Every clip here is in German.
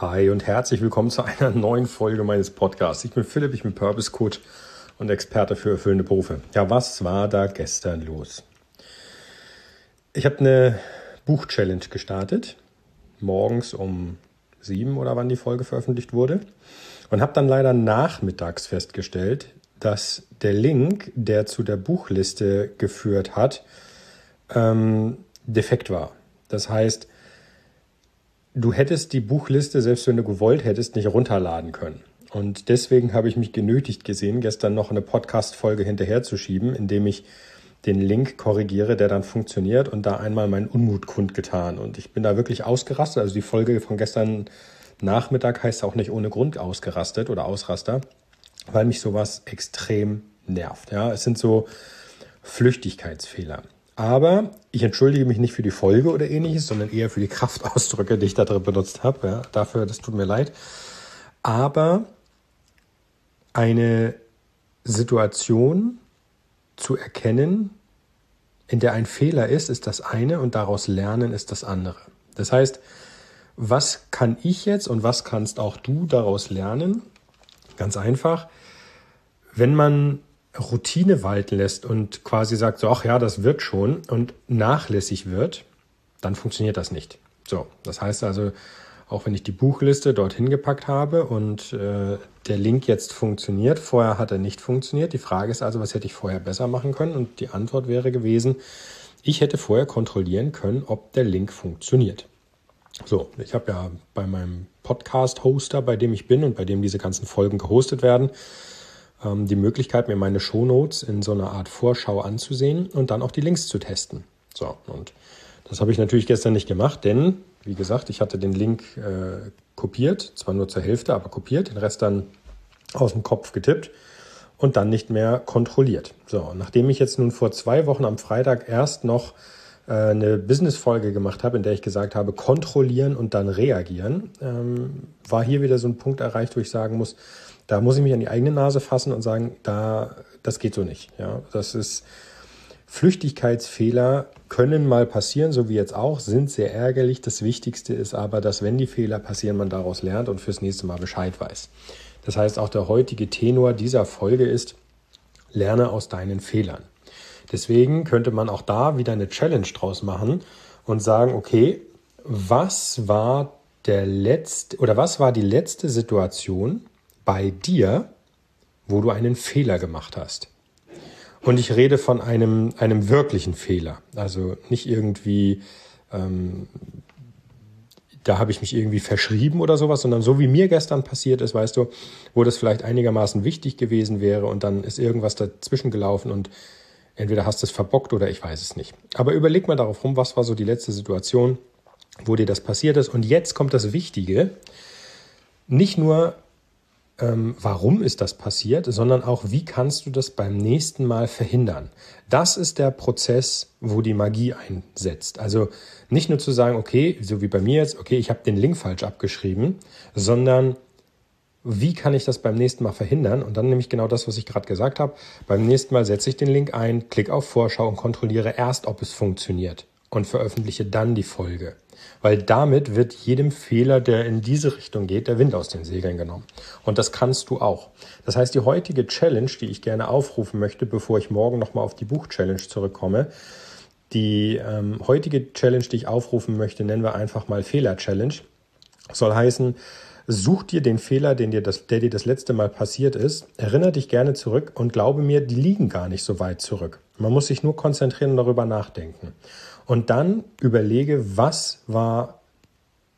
Hi und herzlich willkommen zu einer neuen Folge meines Podcasts. Ich bin Philipp, ich bin Purpose Coach und Experte für erfüllende Berufe. Ja, was war da gestern los? Ich habe eine Buch-Challenge gestartet, morgens um sieben oder wann die Folge veröffentlicht wurde, und habe dann leider nachmittags festgestellt, dass der Link, der zu der Buchliste geführt hat, ähm, defekt war. Das heißt, du hättest die Buchliste, selbst wenn du gewollt hättest, nicht runterladen können. Und deswegen habe ich mich genötigt gesehen, gestern noch eine Podcast-Folge hinterherzuschieben, indem ich den Link korrigiere, der dann funktioniert und da einmal meinen Unmut kundgetan. Und ich bin da wirklich ausgerastet. Also die Folge von gestern Nachmittag heißt auch nicht ohne Grund ausgerastet oder Ausraster, weil mich sowas extrem nervt. Ja, es sind so Flüchtigkeitsfehler. Aber ich entschuldige mich nicht für die Folge oder ähnliches, sondern eher für die Kraftausdrücke, die ich da drin benutzt habe. Ja, dafür, das tut mir leid. Aber eine Situation zu erkennen, in der ein Fehler ist, ist das eine und daraus lernen ist das andere. Das heißt, was kann ich jetzt und was kannst auch du daraus lernen? Ganz einfach, wenn man Routine walten lässt und quasi sagt, so, ach ja, das wird schon und nachlässig wird, dann funktioniert das nicht. So, das heißt also, auch wenn ich die Buchliste dorthin gepackt habe und äh, der Link jetzt funktioniert, vorher hat er nicht funktioniert. Die Frage ist also, was hätte ich vorher besser machen können? Und die Antwort wäre gewesen, ich hätte vorher kontrollieren können, ob der Link funktioniert. So, ich habe ja bei meinem Podcast-Hoster, bei dem ich bin und bei dem diese ganzen Folgen gehostet werden, die Möglichkeit, mir meine Shownotes in so einer Art Vorschau anzusehen und dann auch die Links zu testen. So, und das habe ich natürlich gestern nicht gemacht, denn, wie gesagt, ich hatte den Link äh, kopiert, zwar nur zur Hälfte, aber kopiert, den Rest dann aus dem Kopf getippt und dann nicht mehr kontrolliert. So, nachdem ich jetzt nun vor zwei Wochen am Freitag erst noch eine Business-Folge gemacht habe, in der ich gesagt habe, kontrollieren und dann reagieren, ähm, war hier wieder so ein Punkt erreicht, wo ich sagen muss, da muss ich mich an die eigene Nase fassen und sagen, da, das geht so nicht. Ja, das ist Flüchtigkeitsfehler können mal passieren, so wie jetzt auch, sind sehr ärgerlich. Das Wichtigste ist aber, dass wenn die Fehler passieren, man daraus lernt und fürs nächste Mal Bescheid weiß. Das heißt, auch der heutige Tenor dieser Folge ist, lerne aus deinen Fehlern. Deswegen könnte man auch da wieder eine Challenge draus machen und sagen, okay, was war der letzte oder was war die letzte Situation, bei dir, wo du einen Fehler gemacht hast. Und ich rede von einem, einem wirklichen Fehler. Also nicht irgendwie, ähm, da habe ich mich irgendwie verschrieben oder sowas, sondern so wie mir gestern passiert ist, weißt du, wo das vielleicht einigermaßen wichtig gewesen wäre und dann ist irgendwas dazwischen gelaufen und entweder hast du es verbockt oder ich weiß es nicht. Aber überleg mal darauf rum, was war so die letzte Situation, wo dir das passiert ist. Und jetzt kommt das Wichtige. Nicht nur ähm, warum ist das passiert, sondern auch, wie kannst du das beim nächsten Mal verhindern. Das ist der Prozess, wo die Magie einsetzt. Also nicht nur zu sagen, okay, so wie bei mir jetzt, okay, ich habe den Link falsch abgeschrieben, sondern wie kann ich das beim nächsten Mal verhindern? Und dann nämlich genau das, was ich gerade gesagt habe. Beim nächsten Mal setze ich den Link ein, klicke auf Vorschau und kontrolliere erst, ob es funktioniert und veröffentliche dann die Folge weil damit wird jedem Fehler, der in diese Richtung geht, der Wind aus den Segeln genommen. Und das kannst du auch. Das heißt, die heutige Challenge, die ich gerne aufrufen möchte, bevor ich morgen nochmal auf die Buch-Challenge zurückkomme, die ähm, heutige Challenge, die ich aufrufen möchte, nennen wir einfach mal Fehler-Challenge. Soll heißen, such dir den Fehler, den dir das, der dir das letzte Mal passiert ist, erinnere dich gerne zurück und glaube mir, die liegen gar nicht so weit zurück. Man muss sich nur konzentrieren und darüber nachdenken. Und dann überlege, was war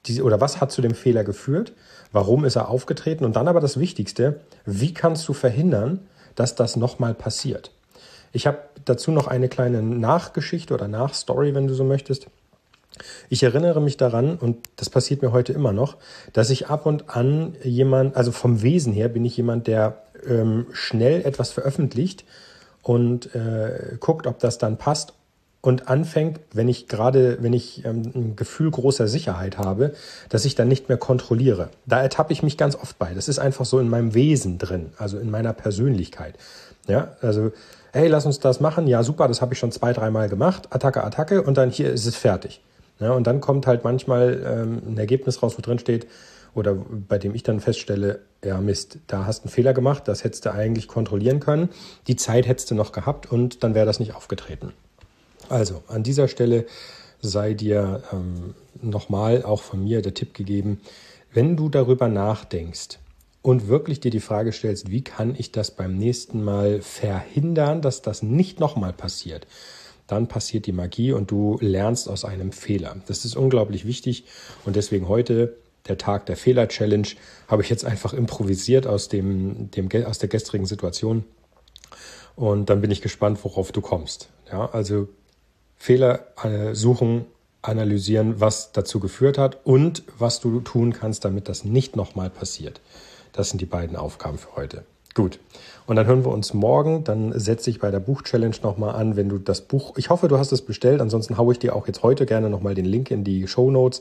die, oder was hat zu dem Fehler geführt? Warum ist er aufgetreten? Und dann aber das Wichtigste, wie kannst du verhindern, dass das nochmal passiert? Ich habe dazu noch eine kleine Nachgeschichte oder Nachstory, wenn du so möchtest. Ich erinnere mich daran, und das passiert mir heute immer noch, dass ich ab und an jemand, also vom Wesen her bin ich jemand, der ähm, schnell etwas veröffentlicht und äh, guckt, ob das dann passt und anfängt, wenn ich gerade, wenn ich ähm, ein Gefühl großer Sicherheit habe, dass ich dann nicht mehr kontrolliere. Da ertappe ich mich ganz oft bei. Das ist einfach so in meinem Wesen drin, also in meiner Persönlichkeit. Ja, also, hey, lass uns das machen. Ja, super, das habe ich schon zwei, dreimal gemacht. Attacke, Attacke und dann hier ist es fertig. Ja, und dann kommt halt manchmal ähm, ein Ergebnis raus, wo drin steht, oder bei dem ich dann feststelle, ja Mist, da hast du einen Fehler gemacht, das hättest du eigentlich kontrollieren können, die Zeit hättest du noch gehabt und dann wäre das nicht aufgetreten. Also an dieser Stelle sei dir ähm, nochmal auch von mir der Tipp gegeben, wenn du darüber nachdenkst und wirklich dir die Frage stellst, wie kann ich das beim nächsten Mal verhindern, dass das nicht nochmal passiert, dann passiert die Magie und du lernst aus einem Fehler. Das ist unglaublich wichtig und deswegen heute der Tag der Fehler-Challenge habe ich jetzt einfach improvisiert aus, dem, dem, aus der gestrigen Situation und dann bin ich gespannt, worauf du kommst. Ja, also Fehler äh, suchen, analysieren, was dazu geführt hat und was du tun kannst, damit das nicht nochmal passiert. Das sind die beiden Aufgaben für heute. Gut. Und dann hören wir uns morgen. Dann setze ich bei der Buch-Challenge nochmal an, wenn du das Buch, ich hoffe, du hast es bestellt. Ansonsten haue ich dir auch jetzt heute gerne nochmal den Link in die Show Notes.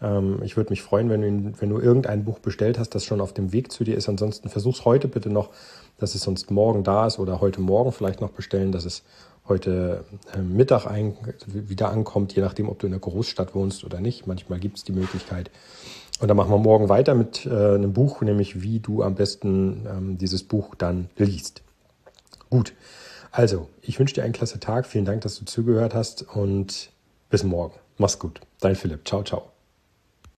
Ähm, ich würde mich freuen, wenn du, wenn du irgendein Buch bestellt hast, das schon auf dem Weg zu dir ist. Ansonsten versuch's heute bitte noch, dass es sonst morgen da ist oder heute Morgen vielleicht noch bestellen, dass es heute äh, Mittag ein, wieder ankommt, je nachdem, ob du in der Großstadt wohnst oder nicht. Manchmal gibt es die Möglichkeit. Und dann machen wir morgen weiter mit äh, einem Buch, nämlich wie du am besten ähm, dieses Buch dann liest. Gut, also ich wünsche dir einen klasse Tag. Vielen Dank, dass du zugehört hast und bis morgen. Mach's gut. Dein Philipp. Ciao, ciao.